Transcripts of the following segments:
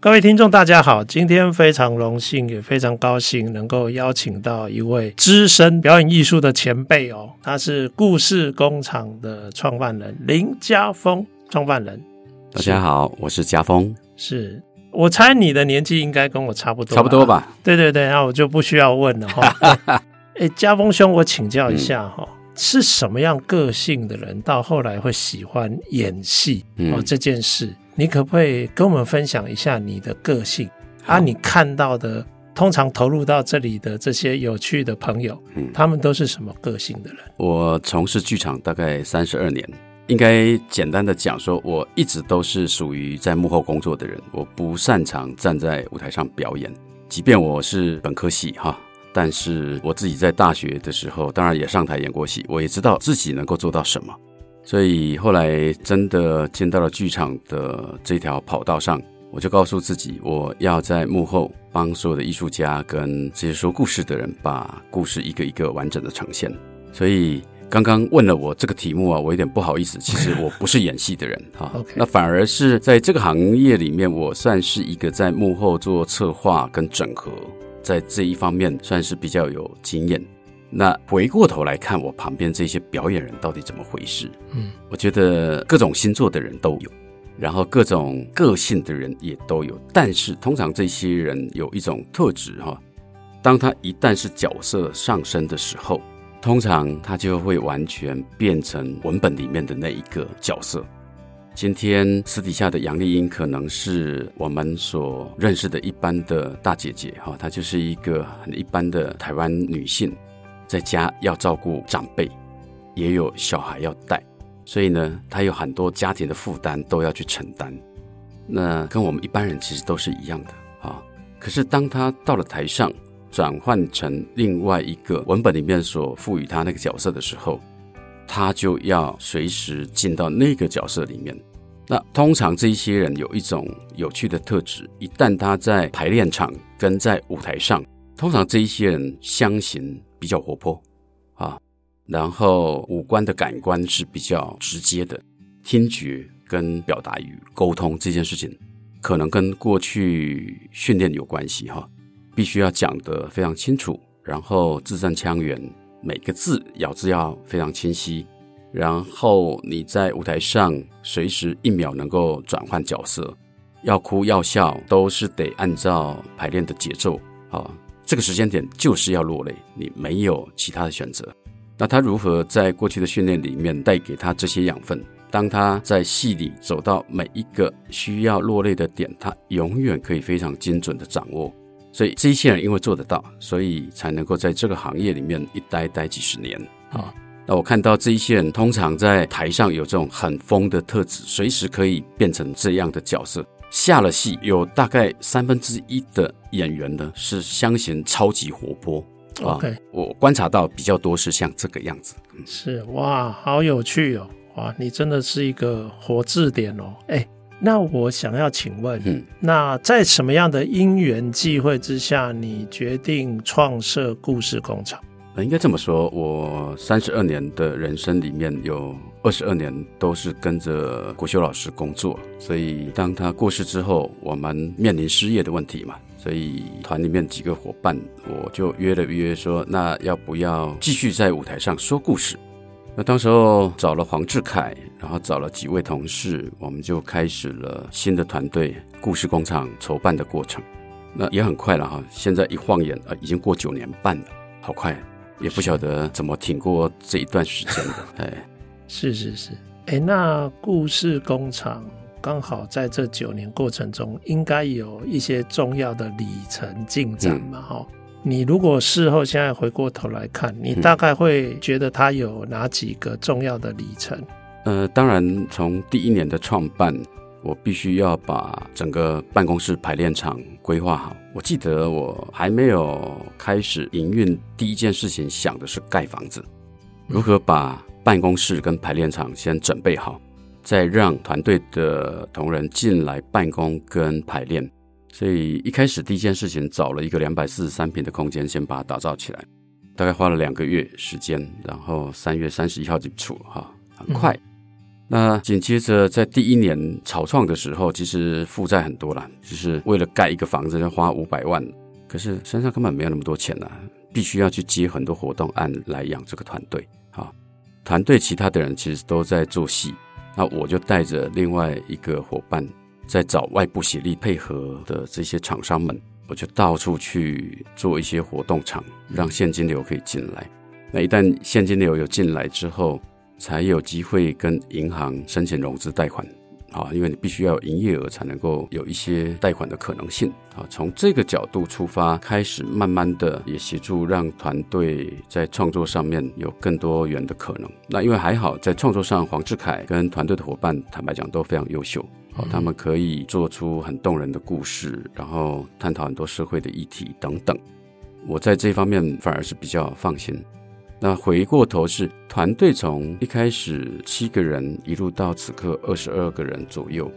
各位听众，大家好！今天非常荣幸，也非常高兴能够邀请到一位资深表演艺术的前辈哦，他是故事工厂的创办人林家峰，创办人。大家好，我是家峰。是我猜你的年纪应该跟我差不多，差不多吧？对对对，那我就不需要问了哈。哎，家峰兄，我请教一下哈，嗯、是什么样个性的人到后来会喜欢演戏哦？这件事？你可不可以跟我们分享一下你的个性啊？你看到的，通常投入到这里的这些有趣的朋友，嗯，他们都是什么个性的人？我从事剧场大概三十二年，应该简单的讲说，我一直都是属于在幕后工作的人，我不擅长站在舞台上表演。即便我是本科系哈，但是我自己在大学的时候，当然也上台演过戏，我也知道自己能够做到什么。所以后来真的进到了剧场的这条跑道上，我就告诉自己，我要在幕后帮所有的艺术家跟这些说故事的人，把故事一个一个完整的呈现。所以刚刚问了我这个题目啊，我有点不好意思，其实我不是演戏的人哈，那反而是在这个行业里面，我算是一个在幕后做策划跟整合，在这一方面算是比较有经验。那回过头来看，我旁边这些表演人到底怎么回事？嗯，我觉得各种星座的人都有，然后各种个性的人也都有。但是通常这些人有一种特质哈，当他一旦是角色上升的时候，通常他就会完全变成文本里面的那一个角色。今天私底下的杨丽英可能是我们所认识的一般的大姐姐哈，她就是一个很一般的台湾女性。在家要照顾长辈，也有小孩要带，所以呢，他有很多家庭的负担都要去承担。那跟我们一般人其实都是一样的啊。可是当他到了台上，转换成另外一个文本里面所赋予他那个角色的时候，他就要随时进到那个角色里面。那通常这一些人有一种有趣的特质，一旦他在排练场跟在舞台上，通常这一些人相形。比较活泼啊，然后五官的感官是比较直接的，听觉跟表达与沟通这件事情，可能跟过去训练有关系哈，必须要讲得非常清楚，然后字正腔圆，每个字咬字要非常清晰，然后你在舞台上随时一秒能够转换角色，要哭要笑都是得按照排练的节奏啊。这个时间点就是要落泪，你没有其他的选择。那他如何在过去的训练里面带给他这些养分？当他在戏里走到每一个需要落泪的点，他永远可以非常精准的掌握。所以这些人因为做得到，所以才能够在这个行业里面一待待几十年啊。那我看到这一些人通常在台上有这种很疯的特质，随时可以变成这样的角色。下了戏，有大概三分之一的演员呢是相形超级活泼。OK，我观察到比较多是像这个样子。是哇，好有趣哦！哇，你真的是一个活字典哦。哎，那我想要请问，嗯，那在什么样的因缘际会之下，你决定创设故事工厂？应该这么说，我三十二年的人生里面有二十二年都是跟着国修老师工作，所以当他过世之后，我们面临失业的问题嘛，所以团里面几个伙伴，我就约了约说，那要不要继续在舞台上说故事？那当时候找了黄志凯，然后找了几位同事，我们就开始了新的团队故事工厂筹办的过程。那也很快了哈，现在一晃眼啊，已经过九年半了，好快。也不晓得怎么挺过这一段时间的，哎，是是是，哎，那故事工厂刚好在这九年过程中，应该有一些重要的里程进展嘛，哈、嗯。你如果事后现在回过头来看，你大概会觉得它有哪几个重要的里程？呃，当然，从第一年的创办。我必须要把整个办公室排练场规划好。我记得我还没有开始营运，第一件事情想的是盖房子，如何把办公室跟排练场先准备好，再让团队的同仁进来办公跟排练。所以一开始第一件事情，找了一个两百四十三平的空间，先把它打造起来，大概花了两个月时间，然后三月三十一号就出哈，很快。嗯、那紧接着在第一年草创的时候，其实负债很多啦，就是为了盖一个房子要花五百万，可是身上根本没有那么多钱呐，必须要去接很多活动案来养这个团队啊。团队其他的人其实都在做戏，那我就带着另外一个伙伴。在找外部协力配合的这些厂商们，我就到处去做一些活动场，让现金流可以进来。那一旦现金流有进来之后，才有机会跟银行申请融资贷款啊，因为你必须要有营业额才能够有一些贷款的可能性啊。从这个角度出发，开始慢慢的也协助让团队在创作上面有更多元的可能。那因为还好，在创作上，黄志凯跟团队的伙伴，坦白讲都非常优秀。他们可以做出很动人的故事，然后探讨很多社会的议题等等。我在这方面反而是比较放心。那回过头是团队从一开始七个人，一路到此刻二十二个人左右。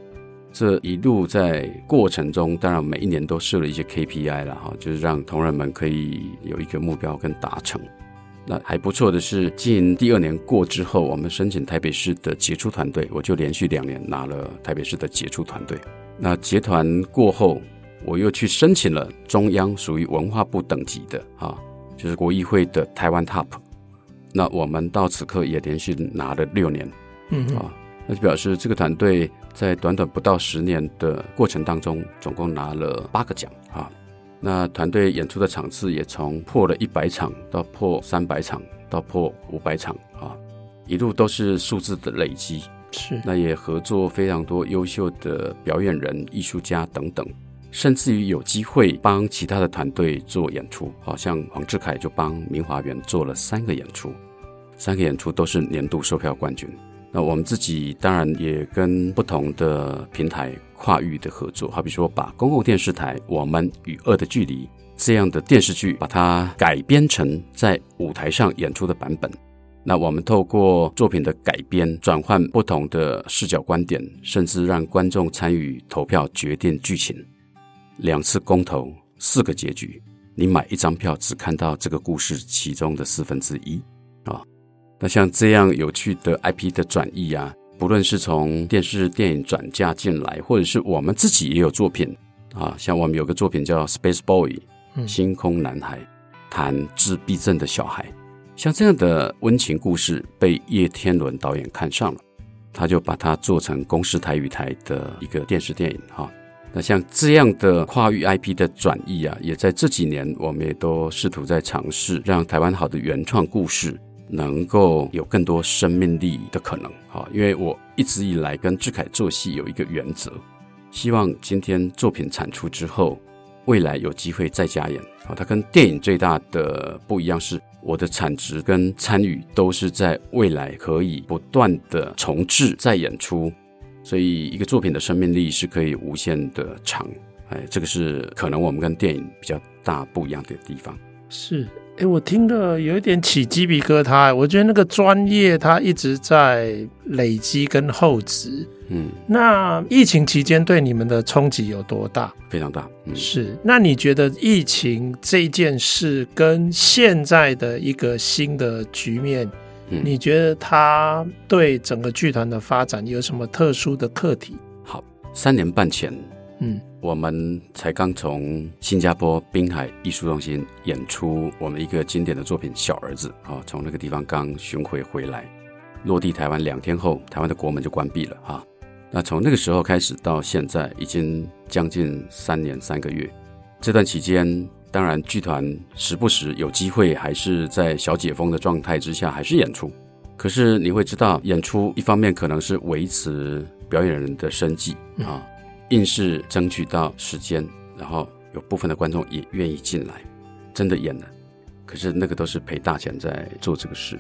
这一路在过程中，当然每一年都设了一些 KPI 了哈，就是让同仁们可以有一个目标跟达成。那还不错的是，进第二年过之后，我们申请台北市的杰出团队，我就连续两年拿了台北市的杰出团队。那结团过后，我又去申请了中央属于文化部等级的啊，就是国议会的台湾 TOP。那我们到此刻也连续拿了六年，嗯啊，那就表示这个团队在短短不到十年的过程当中，总共拿了八个奖啊。那团队演出的场次也从破了一百场到破三百场到破五百场啊，一路都是数字的累积。是，那也合作非常多优秀的表演人、艺术家等等，甚至于有机会帮其他的团队做演出，好像黄志凯就帮明华园做了三个演出，三个演出都是年度售票冠军。那我们自己当然也跟不同的平台跨域的合作，好比说把公共电视台《我们与恶的距离》这样的电视剧，把它改编成在舞台上演出的版本。那我们透过作品的改编，转换不同的视角观点，甚至让观众参与投票决定剧情。两次公投，四个结局，你买一张票只看到这个故事其中的四分之一啊。那像这样有趣的 IP 的转译啊，不论是从电视电影转嫁进来，或者是我们自己也有作品啊，像我们有个作品叫《Space Boy》，星空男孩，谈自闭症的小孩，像这样的温情故事被叶天伦导演看上了，他就把它做成公视台语台的一个电视电影哈。那像这样的跨域 IP 的转移啊，也在这几年我们也都试图在尝试让台湾好的原创故事。能够有更多生命力的可能，哈，因为我一直以来跟志凯做戏有一个原则，希望今天作品产出之后，未来有机会再加演，啊，它跟电影最大的不一样是，我的产值跟参与都是在未来可以不断的重置再演出，所以一个作品的生命力是可以无限的长，哎，这个是可能我们跟电影比较大不一样的地方，是。哎，我听了有一点起鸡皮疙瘩。我觉得那个专业它一直在累积跟厚植。嗯，那疫情期间对你们的冲击有多大？非常大。嗯，是。那你觉得疫情这件事跟现在的一个新的局面，嗯，你觉得他对整个剧团的发展有什么特殊的课题？好，三年半前。嗯，我们才刚从新加坡滨海艺术中心演出我们一个经典的作品《小儿子》啊，从那个地方刚巡回回来，落地台湾两天后，台湾的国门就关闭了哈。那从那个时候开始到现在，已经将近三年三个月。这段期间，当然剧团时不时有机会还是在小解封的状态之下，还是演出。可是你会知道，演出一方面可能是维持表演人的生计啊。硬是争取到时间，然后有部分的观众也愿意进来，真的演了。可是那个都是赔大钱在做这个事。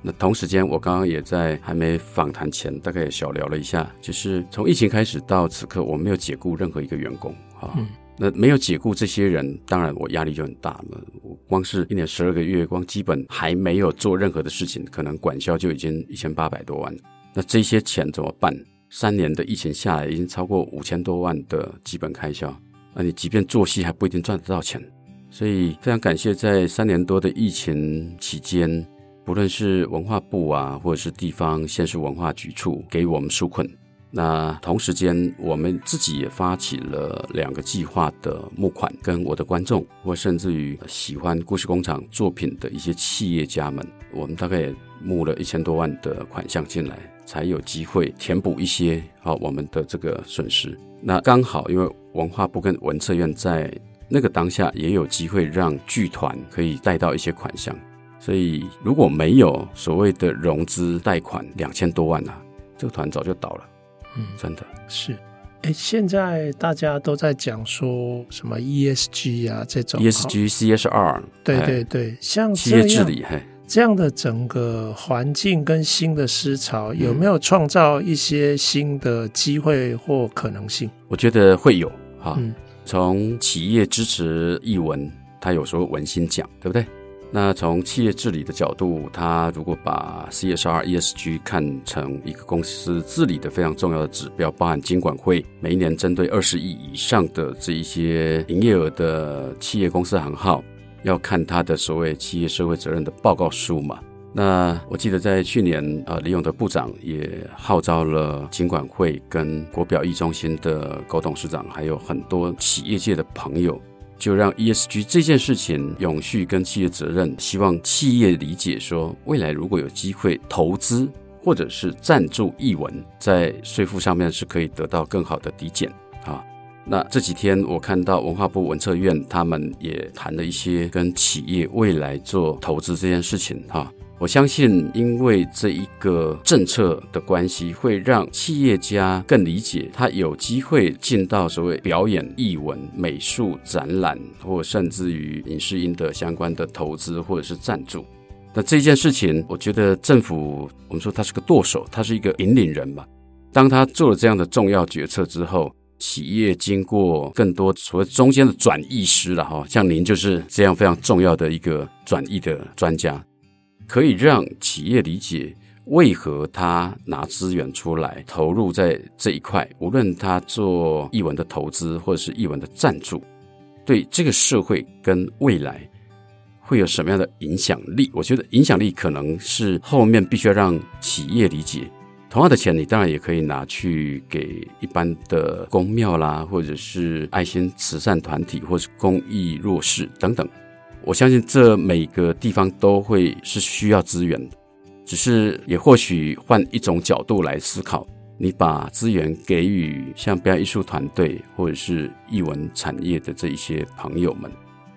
那同时间，我刚刚也在还没访谈前，大概也小聊了一下，就是从疫情开始到此刻，我没有解雇任何一个员工啊。嗯、那没有解雇这些人，当然我压力就很大了。我光是一年十二个月，光基本还没有做任何的事情，可能管销就已经一千八百多万。那这些钱怎么办？三年的疫情下来，已经超过五千多万的基本开销。那你即便做戏，还不一定赚得到钱。所以非常感谢，在三年多的疫情期间，不论是文化部啊，或者是地方县市文化局处给我们纾困。那同时间，我们自己也发起了两个计划的募款，跟我的观众，或甚至于喜欢故事工厂作品的一些企业家们，我们大概也募了一千多万的款项进来，才有机会填补一些好我们的这个损失。那刚好，因为文化部跟文策院在那个当下也有机会让剧团可以贷到一些款项，所以如果没有所谓的融资贷款两千多万啊，这个团早就倒了。嗯，真的是。哎，现在大家都在讲说什么 ESG 啊，这种 ESG、CSR，对对对，像企业治理，嘿这样的整个环境跟新的思潮，有没有创造一些新的机会或可能性？我觉得会有哈。嗯，从企业支持译文，他有时候文心讲，对不对？那从企业治理的角度，他如果把 CSR、ESG 看成一个公司治理的非常重要的指标，包含金管会每一年针对二十亿以上的这一些营业额的企业公司行号，要看他的所谓企业社会责任的报告书嘛。那我记得在去年，呃，李勇的部长也号召了金管会跟国表艺中心的高董事长，还有很多企业界的朋友。就让 ESG 这件事情永续跟企业责任，希望企业理解说，未来如果有机会投资或者是赞助艺文，在税负上面是可以得到更好的抵减啊。那这几天我看到文化部文策院他们也谈了一些跟企业未来做投资这件事情哈。我相信，因为这一个政策的关系，会让企业家更理解，他有机会进到所谓表演、艺文、美术展览，或甚至于影视音的相关的投资或者是赞助。那这件事情，我觉得政府，我们说他是个舵手，他是一个引领人嘛。当他做了这样的重要决策之后，企业经过更多所谓中间的转译师了哈，像您就是这样非常重要的一个转译的专家。可以让企业理解为何他拿资源出来投入在这一块，无论他做艺文的投资或者是艺文的赞助，对这个社会跟未来会有什么样的影响力？我觉得影响力可能是后面必须要让企业理解。同样的钱，你当然也可以拿去给一般的公庙啦，或者是爱心慈善团体，或是公益弱势等等。我相信这每个地方都会是需要资源的，只是也或许换一种角度来思考，你把资源给予像表演艺术团队或者是艺文产业的这一些朋友们，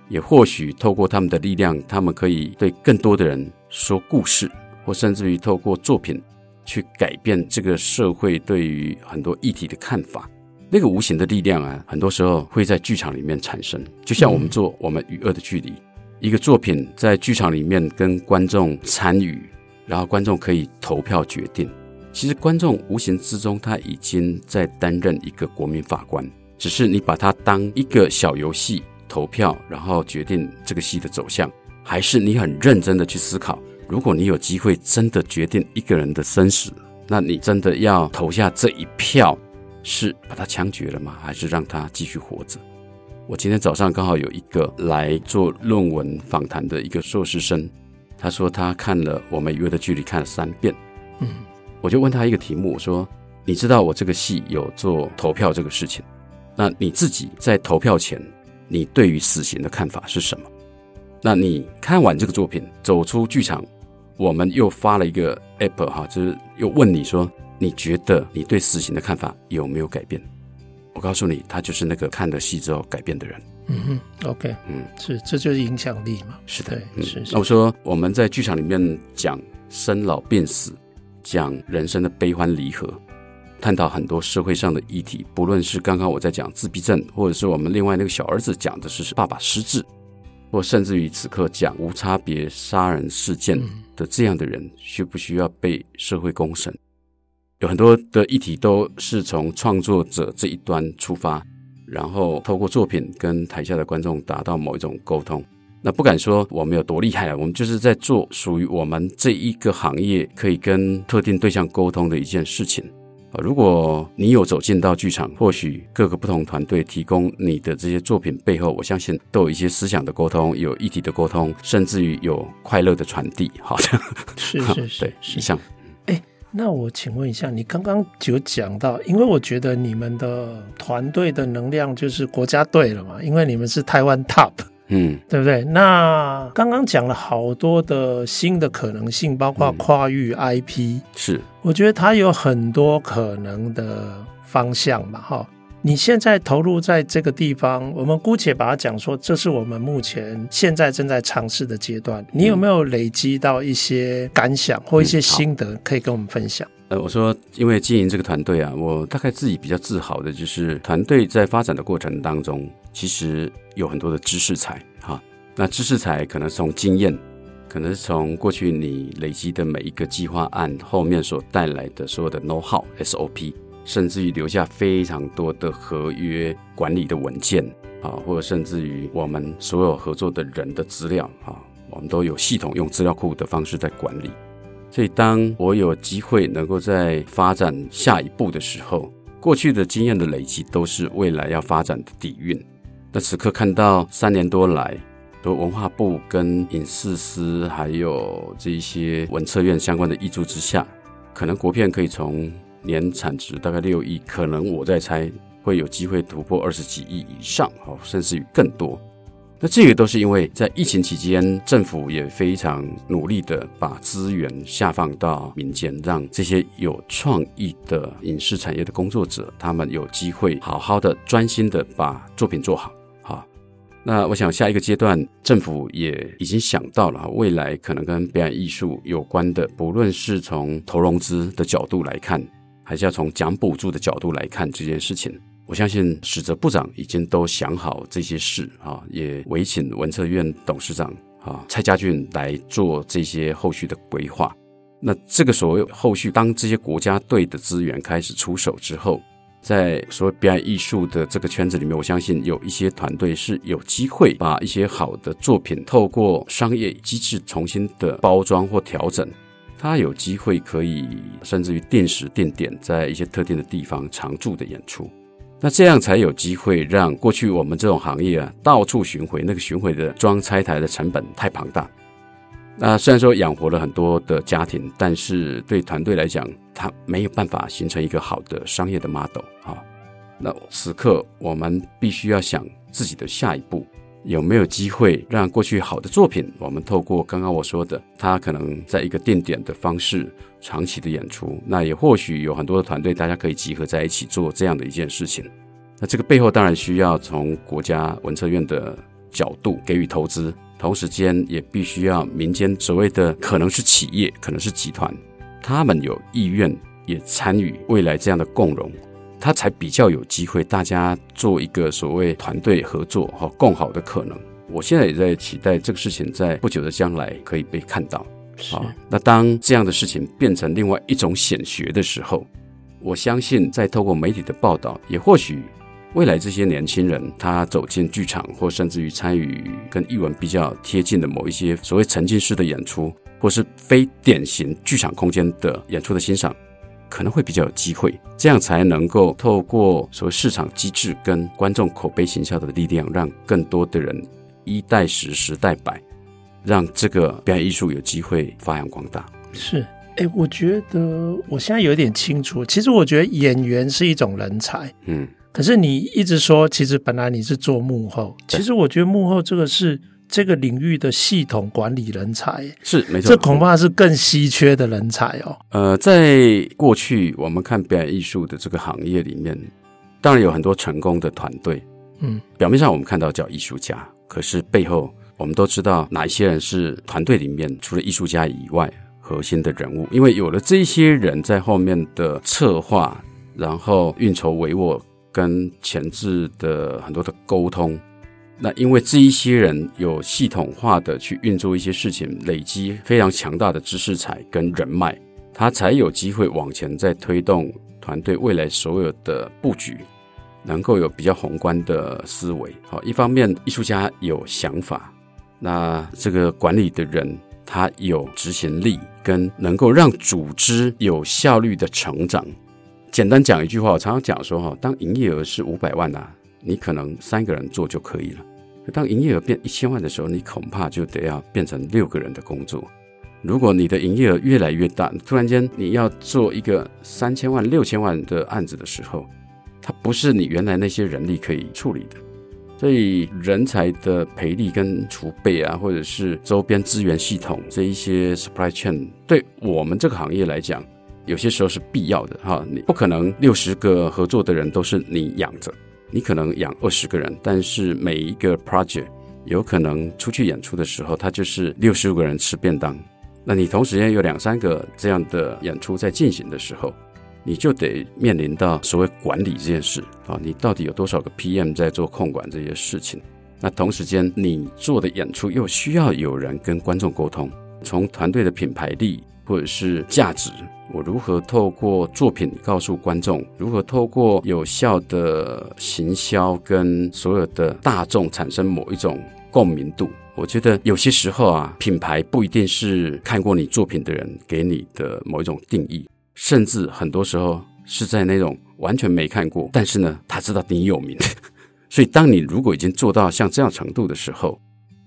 也或许透过他们的力量，他们可以对更多的人说故事，或甚至于透过作品去改变这个社会对于很多议题的看法。那个无形的力量啊，很多时候会在剧场里面产生，就像我们做我们与恶的距离。一个作品在剧场里面跟观众参与，然后观众可以投票决定。其实观众无形之中他已经在担任一个国民法官，只是你把它当一个小游戏投票，然后决定这个戏的走向，还是你很认真的去思考，如果你有机会真的决定一个人的生死，那你真的要投下这一票，是把他枪决了吗？还是让他继续活着？我今天早上刚好有一个来做论文访谈的一个硕士生，他说他看了《我们约的距离》看了三遍。嗯，我就问他一个题目，我说：“你知道我这个戏有做投票这个事情，那你自己在投票前，你对于死刑的看法是什么？那你看完这个作品走出剧场，我们又发了一个 app 哈，就是又问你说，你觉得你对死刑的看法有没有改变？”我告诉你，他就是那个看了戏之后改变的人。嗯哼，OK，嗯，是，这就是影响力嘛。是的，对，嗯、是，是。那我说我们在剧场里面讲生老病死，讲人生的悲欢离合，探讨很多社会上的议题。不论是刚刚我在讲自闭症，或者是我们另外那个小儿子讲的是爸爸失智，或甚至于此刻讲无差别杀人事件的这样的人，需不需要被社会公审？有很多的议题都是从创作者这一端出发，然后透过作品跟台下的观众达到某一种沟通。那不敢说我们有多厉害啊，我们就是在做属于我们这一个行业可以跟特定对象沟通的一件事情。如果你有走进到剧场，或许各个不同团队提供你的这些作品背后，我相信都有一些思想的沟通，有议题的沟通，甚至于有快乐的传递。好像是是是，对，是像。哎，那我请问一下，你刚刚有讲到，因为我觉得你们的团队的能量就是国家队了嘛，因为你们是台湾 Top。嗯，对不对？那刚刚讲了好多的新的可能性，包括跨域 IP，嗯、是，我觉得它有很多可能的方向嘛，哈。你现在投入在这个地方，我们姑且把它讲说，这是我们目前现在正在尝试的阶段。你有没有累积到一些感想或一些心得，可以跟我们分享？呃，我说，因为经营这个团队啊，我大概自己比较自豪的就是团队在发展的过程当中，其实有很多的知识财哈。那知识财可能从经验，可能是从过去你累积的每一个计划案后面所带来的所有的 know how SOP，甚至于留下非常多的合约管理的文件啊，或者甚至于我们所有合作的人的资料啊，我们都有系统用资料库的方式在管理。所以，当我有机会能够在发展下一步的时候，过去的经验的累积都是未来要发展的底蕴。那此刻看到三年多来，说文化部跟影视司还有这一些文策院相关的挹注之下，可能国片可以从年产值大概六亿，可能我在猜会有机会突破二十几亿以上，哦，甚至于更多。那这个都是因为在疫情期间，政府也非常努力的把资源下放到民间，让这些有创意的影视产业的工作者，他们有机会好好的专心的把作品做好。好，那我想下一个阶段，政府也已经想到了未来可能跟表演艺术有关的，不论是从投融资的角度来看，还是要从奖补助的角度来看这件事情。我相信史哲部长已经都想好这些事啊，也委请文策院董事长啊蔡家俊来做这些后续的规划。那这个所谓后续，当这些国家队的资源开始出手之后，在所谓表演艺术的这个圈子里面，我相信有一些团队是有机会把一些好的作品透过商业机制重新的包装或调整，他有机会可以甚至于定时定点在一些特定的地方常驻的演出。那这样才有机会让过去我们这种行业啊，到处巡回，那个巡回的装拆台的成本太庞大。那虽然说养活了很多的家庭，但是对团队来讲，它没有办法形成一个好的商业的 model 啊。那此刻我们必须要想自己的下一步。有没有机会让过去好的作品，我们透过刚刚我说的，他可能在一个定点的方式长期的演出，那也或许有很多的团队，大家可以集合在一起做这样的一件事情。那这个背后当然需要从国家文策院的角度给予投资，同时间也必须要民间所谓的可能是企业，可能是集团，他们有意愿也参与未来这样的共荣。他才比较有机会，大家做一个所谓团队合作和共好的可能。我现在也在期待这个事情在不久的将来可以被看到。好，那当这样的事情变成另外一种显学的时候，我相信在透过媒体的报道，也或许未来这些年轻人他走进剧场，或甚至于参与跟艺文比较贴近的某一些所谓沉浸式的演出，或是非典型剧场空间的演出的欣赏。可能会比较有机会，这样才能够透过所谓市场机制跟观众口碑行销的力量，让更多的人一代十，十代百，让这个表演艺术有机会发扬光大。是，哎，我觉得我现在有点清楚。其实我觉得演员是一种人才，嗯，可是你一直说，其实本来你是做幕后，其实我觉得幕后这个是。这个领域的系统管理人才是没错，这恐怕是更稀缺的人才哦。呃，在过去我们看表演艺术的这个行业里面，当然有很多成功的团队，嗯，表面上我们看到叫艺术家，可是背后我们都知道哪一些人是团队里面除了艺术家以外核心的人物，因为有了这些人在后面的策划，然后运筹帷幄跟前置的很多的沟通。那因为这一些人有系统化的去运作一些事情，累积非常强大的知识财跟人脉，他才有机会往前再推动团队未来所有的布局，能够有比较宏观的思维。好，一方面艺术家有想法，那这个管理的人他有执行力，跟能够让组织有效率的成长。简单讲一句话，我常常讲说哈，当营业额是五百万啊，你可能三个人做就可以了。当营业额变一千万的时候，你恐怕就得要变成六个人的工作。如果你的营业额越来越大，突然间你要做一个三千万、六千万的案子的时候，它不是你原来那些人力可以处理的。所以人才的培力跟储备啊，或者是周边资源系统这一些 supply chain，对我们这个行业来讲，有些时候是必要的哈。你不可能六十个合作的人都是你养着，你可能养二十个人，但是每一个 project 有可能出去演出的时候，他就是六十五个人吃便当。那你同时间有两三个这样的演出在进行的时候，你就得面临到所谓管理这件事啊，你到底有多少个 PM 在做控管这些事情？那同时间你做的演出又需要有人跟观众沟通，从团队的品牌力或者是价值，我如何透过作品告诉观众，如何透过有效的行销跟所有的大众产生某一种共鸣度？我觉得有些时候啊，品牌不一定是看过你作品的人给你的某一种定义，甚至很多时候是在那种完全没看过，但是呢，他知道你有名。所以，当你如果已经做到像这样程度的时候，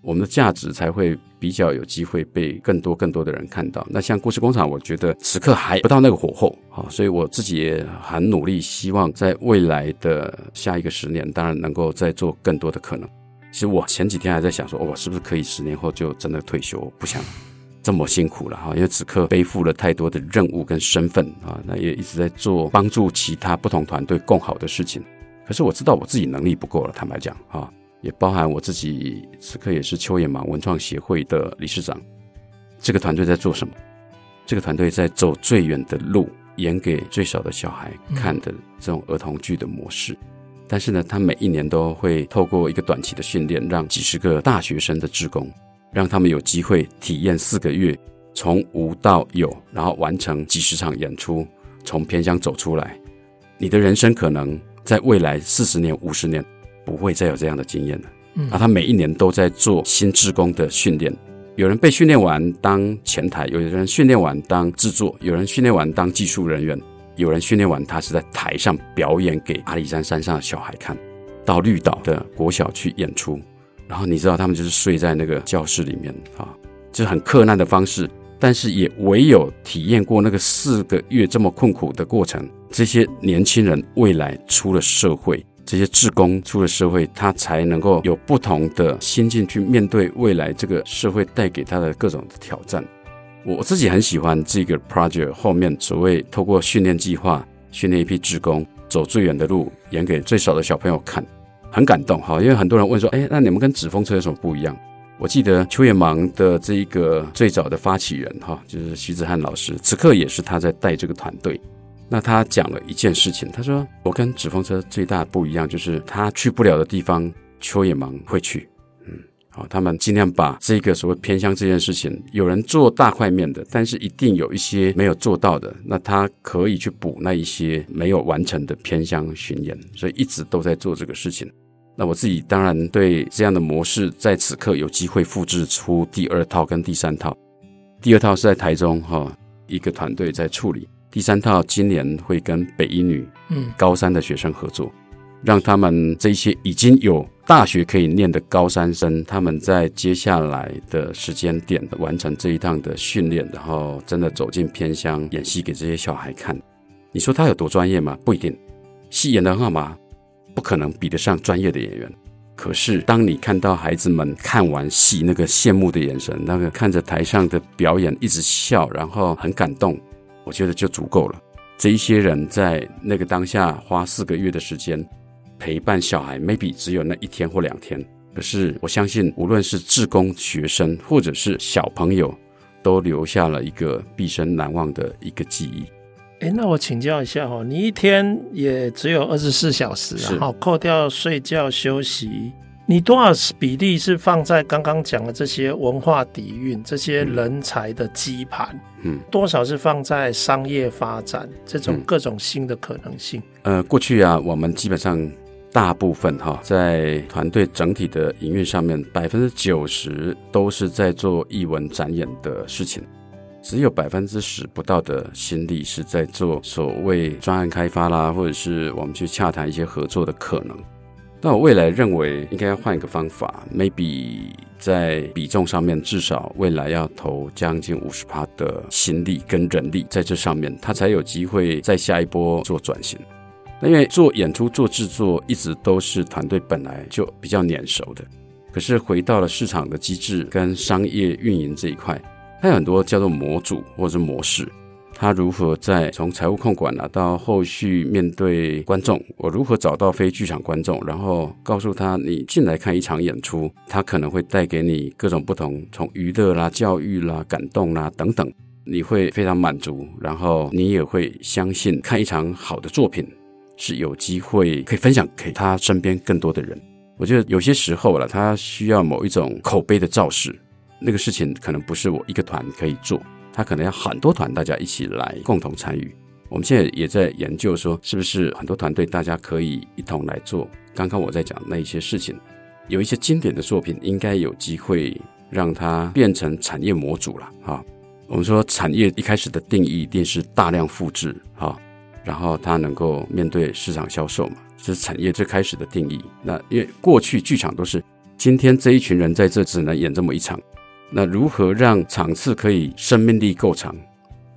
我们的价值才会比较有机会被更多更多的人看到。那像故事工厂，我觉得此刻还不到那个火候啊，所以我自己也很努力，希望在未来的下一个十年，当然能够再做更多的可能。其实我前几天还在想说，我是不是可以十年后就真的退休？不想这么辛苦了哈，因为此刻背负了太多的任务跟身份啊，那也一直在做帮助其他不同团队更好的事情。可是我知道我自己能力不够了，坦白讲啊，也包含我自己此刻也是秋野盲文创协会的理事长。这个团队在做什么？这个团队在走最远的路，演给最少的小孩看的这种儿童剧的模式。但是呢，他每一年都会透过一个短期的训练，让几十个大学生的职工，让他们有机会体验四个月，从无到有，然后完成几十场演出，从偏乡走出来。你的人生可能在未来四十年、五十年不会再有这样的经验了。嗯，啊，他每一年都在做新职工的训练，有人被训练完当前台，有人训练完当制作，有人训练完当技术人员。有人训练完，他是在台上表演给阿里山山上的小孩看，到绿岛的国小去演出，然后你知道他们就是睡在那个教室里面啊，就是很克难的方式，但是也唯有体验过那个四个月这么困苦的过程，这些年轻人未来出了社会，这些志工出了社会，他才能够有不同的心境去面对未来这个社会带给他的各种挑战。我自己很喜欢这个 project 后面所谓透过训练计划训练一批志工走最远的路，演给最少的小朋友看，很感动哈。因为很多人问说，哎，那你们跟纸风车有什么不一样？我记得秋野盲的这一个最早的发起人哈，就是徐子翰老师，此刻也是他在带这个团队。那他讲了一件事情，他说我跟纸风车最大不一样，就是他去不了的地方，秋野芒会去。嗯好，他们尽量把这个所谓偏乡这件事情，有人做大块面的，但是一定有一些没有做到的，那他可以去补那一些没有完成的偏乡巡演，所以一直都在做这个事情。那我自己当然对这样的模式，在此刻有机会复制出第二套跟第三套。第二套是在台中哈，一个团队在处理；第三套今年会跟北一女嗯高三的学生合作。让他们这些已经有大学可以念的高三生，他们在接下来的时间点完成这一趟的训练，然后真的走进偏乡演戏给这些小孩看。你说他有多专业吗？不一定。戏演得很好吗？不可能比得上专业的演员。可是当你看到孩子们看完戏那个羡慕的眼神，那个看着台上的表演一直笑，然后很感动，我觉得就足够了。这一些人在那个当下花四个月的时间。陪伴小孩，maybe 只有那一天或两天，可是我相信，无论是志工学生或者是小朋友，都留下了一个毕生难忘的一个记忆。哎，那我请教一下哈，你一天也只有二十四小时，然后扣掉睡觉休息，你多少比例是放在刚刚讲的这些文化底蕴、这些人才的基盘？嗯，多少是放在商业发展这种各种新的可能性？嗯、呃，过去啊，我们基本上。大部分哈，在团队整体的营运上面，百分之九十都是在做艺文展演的事情，只有百分之十不到的心力是在做所谓专案开发啦，或者是我们去洽谈一些合作的可能。那我未来认为应该要换一个方法，maybe 在比重上面，至少未来要投将近五十趴的心力跟人力在这上面，他才有机会在下一波做转型。那因为做演出、做制作一直都是团队本来就比较黏熟的，可是回到了市场的机制跟商业运营这一块，它有很多叫做模组或者是模式。他如何在从财务控管啊，到后续面对观众，我如何找到非剧场观众，然后告诉他，你进来看一场演出，他可能会带给你各种不同，从娱乐啦、教育啦、感动啦等等，你会非常满足，然后你也会相信看一场好的作品是有机会可以分享给他身边更多的人。我觉得有些时候了，他需要某一种口碑的造势，那个事情可能不是我一个团可以做。他可能要很多团，大家一起来共同参与。我们现在也在研究说，是不是很多团队大家可以一同来做。刚刚我在讲那一些事情，有一些经典的作品，应该有机会让它变成产业模组了哈。我们说产业一开始的定义一定是大量复制哈，然后它能够面对市场销售嘛，这是产业最开始的定义。那因为过去剧场都是今天这一群人在这只能演这么一场。那如何让场次可以生命力够长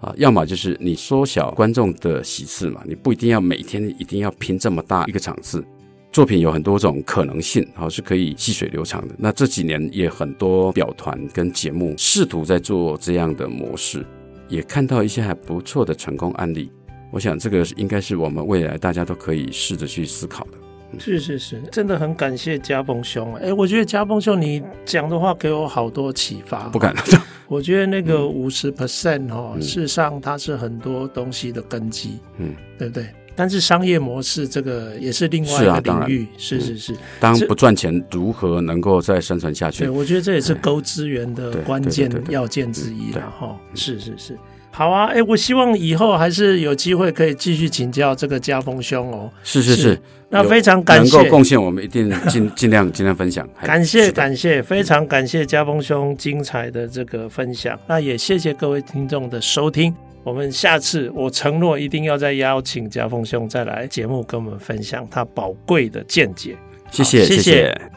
啊？要么就是你缩小观众的席次嘛，你不一定要每天一定要拼这么大一个场次。作品有很多种可能性，好，是可以细水流长的。那这几年也很多表团跟节目试图在做这样的模式，也看到一些还不错的成功案例。我想这个应该是我们未来大家都可以试着去思考的。是是是，真的很感谢嘉丰兄。哎，我觉得嘉丰兄你讲的话给我好多启发。不敢，我觉得那个五十 percent 哈，事实上它是很多东西的根基，嗯，对不对？但是商业模式这个也是另外一个领域，是是是。当不赚钱，如何能够再生存下去？对，我觉得这也是勾资源的关键要件之一了哈。是是是。好啊，哎，我希望以后还是有机会可以继续请教这个嘉丰兄哦。是是是，那非常感谢，能够贡献我们一定 尽尽量尽量分享。感谢感谢，非常感谢嘉丰兄精彩的这个分享。那也谢谢各位听众的收听，我们下次我承诺一定要再邀请嘉丰兄再来节目跟我们分享他宝贵的见解。谢谢谢谢。谢谢